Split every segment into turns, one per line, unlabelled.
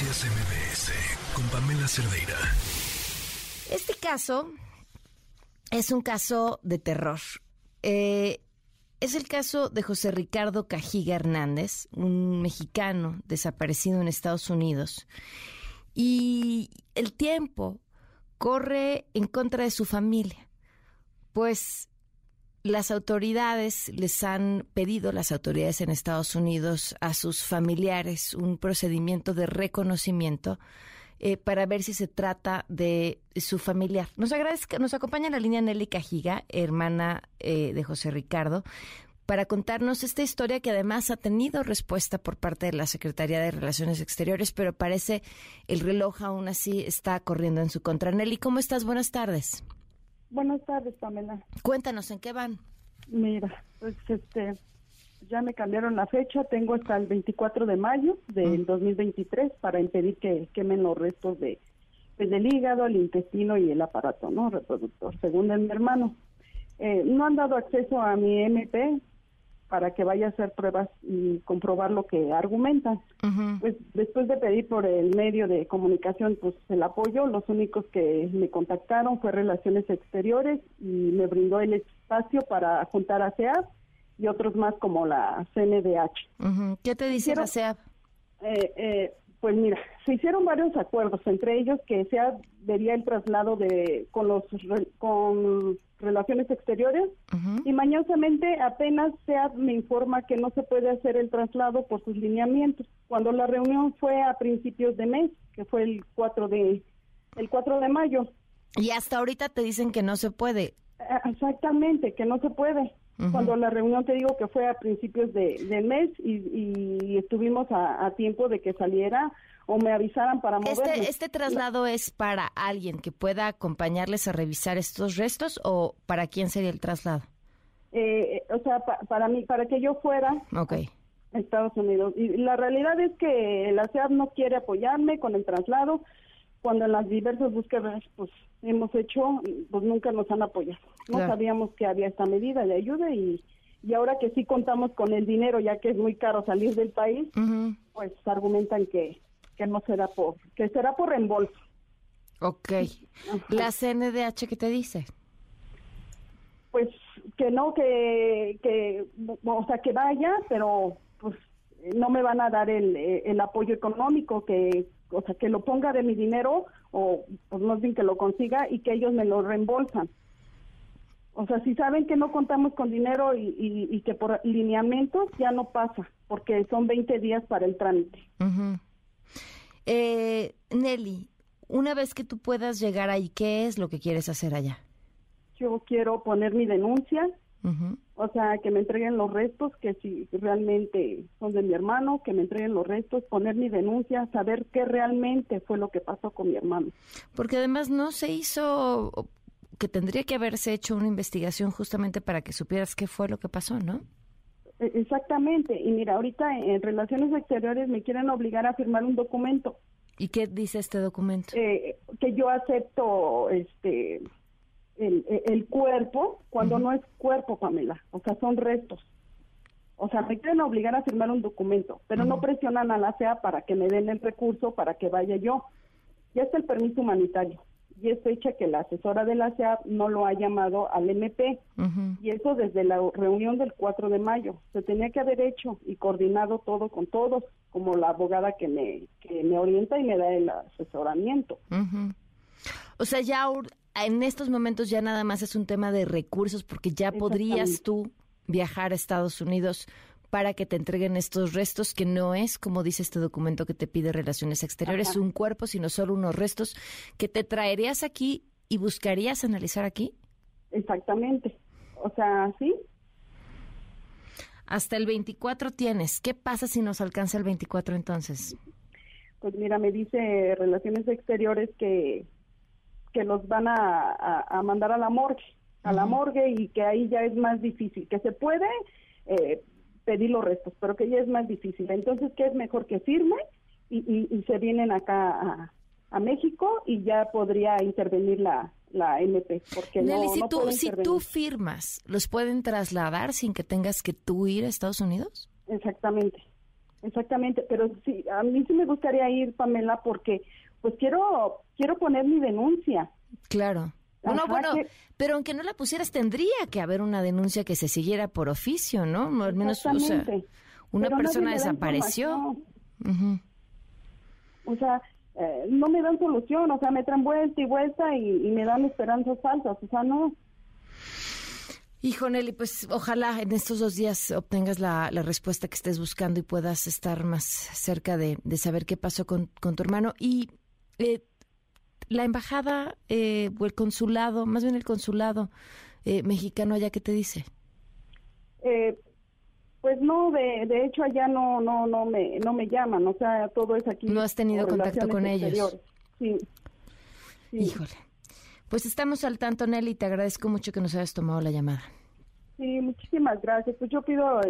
Noticias MBS con Pamela Cerdeira.
Este caso es un caso de terror. Eh, es el caso de José Ricardo Cajiga Hernández, un mexicano desaparecido en Estados Unidos. Y el tiempo corre en contra de su familia, pues las autoridades les han pedido, las autoridades en Estados Unidos, a sus familiares un procedimiento de reconocimiento eh, para ver si se trata de su familiar. Nos agradezca, nos acompaña la línea Nelly Cajiga, hermana eh, de José Ricardo, para contarnos esta historia que además ha tenido respuesta por parte de la Secretaría de Relaciones Exteriores, pero parece el reloj aún así está corriendo en su contra. Nelly, ¿cómo estás? Buenas tardes.
Buenas tardes, Pamela.
Cuéntanos, ¿en qué van?
Mira, pues este, ya me cambiaron la fecha, tengo hasta el 24 de mayo del 2023 para impedir que quemen los restos de pues, del hígado, el intestino y el aparato no reproductor, según mi hermano. Eh, no han dado acceso a mi MP, para que vaya a hacer pruebas y comprobar lo que argumentan. Pues después de pedir por el medio de comunicación pues el apoyo, los únicos que me contactaron fue Relaciones Exteriores y me brindó el espacio para juntar a SEAP y otros más como la CNDH.
¿Qué te dice la SEAP?
Eh, eh, pues mira, se hicieron varios acuerdos, entre ellos que se vería el traslado de con los con relaciones exteriores y mañosamente apenas SEAD me informa que no se puede hacer el traslado por sus lineamientos. Cuando la reunión fue a principios de mes, que fue el 4 de el 4 de mayo.
Y hasta ahorita te dicen que no se puede.
Exactamente, que no se puede. Cuando la reunión te digo que fue a principios de, del mes y, estuvimos a, tiempo de que saliera o me avisaran para
este, moverme. Este, traslado es para alguien que pueda acompañarles a revisar estos restos o para quién sería el traslado?
Eh, o sea, para mí, para que yo fuera
okay.
a Estados Unidos. Y la realidad es que la CEAD no quiere apoyarme con el traslado cuando en las diversas búsquedas pues hemos hecho, pues nunca nos han apoyado. No sabíamos que había esta medida de ayuda y, y ahora que sí contamos con el dinero, ya que es muy caro salir del país, pues argumentan que, que no será por, que será por reembolso.
Ok. ¿La CNDH qué te dice?
Pues que no, que, que, o sea, que vaya, pero pues no me van a dar el, el apoyo económico que o sea, que lo ponga de mi dinero o pues más bien que lo consiga y que ellos me lo reembolsan. O sea, si saben que no contamos con dinero y, que por lineamientos ya no pasa, porque son 20 días para el trámite.
eh, Nelly, una vez que tú puedas llegar ahí, ¿qué es lo que quieres hacer allá?
Yo quiero poner mi denuncia, o sea, que me entreguen los restos, que si realmente son de mi hermano, que me entreguen los restos, poner mi denuncia, saber qué realmente fue lo que pasó con mi hermano.
Porque además no se hizo, que tendría que haberse hecho una investigación justamente para que supieras qué fue lo que pasó, ¿no?
E, exactamente. Y mira, ahorita en Relaciones Exteriores me quieren obligar a firmar un documento.
¿Y qué dice este documento?
Eh, que yo acepto este el, cuerpo cuando no es cuerpo, Pamela. O sea, son restos. O sea, me quieren obligar a firmar un documento, pero no presionan a la CEA para que me den el recurso para que vaya yo. Ya está el permiso humanitario. Y es fecha que la asesora de la CEA no lo ha llamado al MP. Y eso desde la reunión del 4 de mayo. Se tenía que haber hecho y coordinado todo con todos, como la abogada que me, que me orienta y me da el asesoramiento.
O sea, ya en estos momentos ya nada más es un tema de recursos porque ya podrías tú viajar a Estados Unidos para que te entreguen estos restos, que no es, como dice este documento que te pide Relaciones Exteriores, un cuerpo, sino solo unos restos que te traerías aquí y buscarías analizar aquí.
Exactamente. O sea, sí.
Hasta el 24 tienes. ¿Qué pasa si nos alcanza el 24 entonces?
Pues mira, me dice Relaciones Exteriores que que los van a, mandar a la morgue, a la morgue y que ahí ya es más difícil, que se puede eh, pedir los restos, pero que ya es más difícil. Entonces, ¿qué es mejor que firme y, se vienen acá a, México y ya podría intervenir la, la MP? Porque
Nelly,
si,
tú, si tú firmas, ¿los pueden trasladar sin que tengas que tú ir a Estados Unidos?
Exactamente. exactamente, pero sí, a mí sí me gustaría ir, Pamela, porque pues quiero quiero poner mi denuncia.
Claro. Bueno, bueno, pero aunque no la pusieras, tendría que haber una denuncia que se siguiera por oficio, ¿no? Al menos, o sea, una persona desapareció.
O sea, eh, no me dan solución, o sea, me traen vuelta y vuelta y, me dan esperanzas falsas, o sea, no.
Hijo Nelly, pues ojalá en estos dos días obtengas la, respuesta que estés buscando y puedas estar más cerca de, saber qué pasó con, tu hermano. Y eh, la embajada eh, o el consulado, más bien el consulado mexicano allá, ¿qué te dice?
Pues no, de, de hecho allá no no no me no me llaman, o sea, todo es aquí.
No has tenido contacto con ellos.
Sí.
Híjole. Pues estamos al tanto, Nelly, te agradezco mucho que nos hayas tomado la llamada.
Sí, muchísimas gracias. Pues yo pido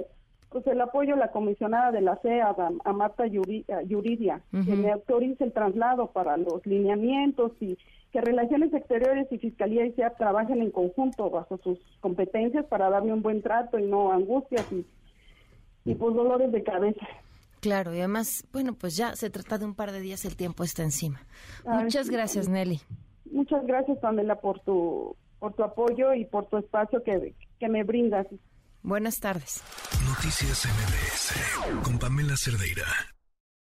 pues el apoyo a la comisionada de la CEA, a, Marta Yuridia, que me autorice el traslado para los lineamientos y que Relaciones Exteriores y Fiscalía y SEA trabajen en conjunto bajo sus competencias para darme un buen trato y no angustias y y pues dolores de cabeza.
Claro, y además, bueno, pues ya se trata de un par de días, el tiempo está encima. Muchas gracias, Nelly.
Muchas gracias, Pamela, por tu, por tu apoyo y por tu espacio que, que me brindas.
Buenas tardes.
Noticias MBS con Pamela Cerdeira.